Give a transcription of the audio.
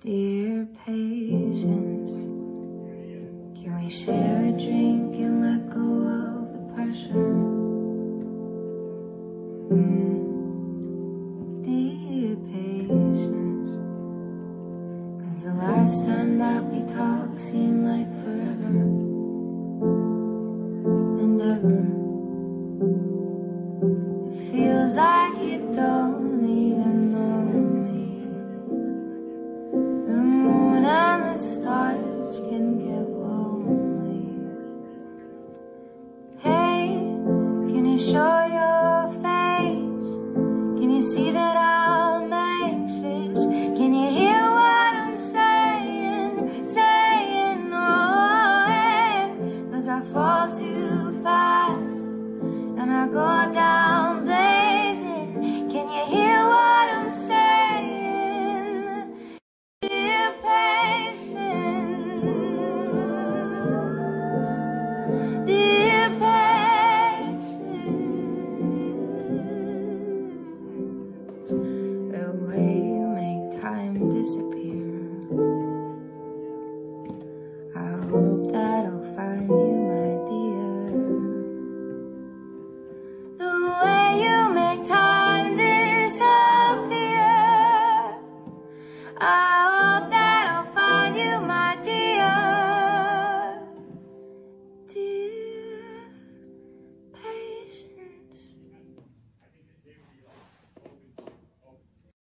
Dear patience, can we share a drink and let go of the pressure? Mm. Dear patience, cause the last time that we talked seemed like forever show your face? Can you see that I'm The way you make time disappear. I hope that I'll find you, my dear. The way you make time disappear. I hope that I'll find you, my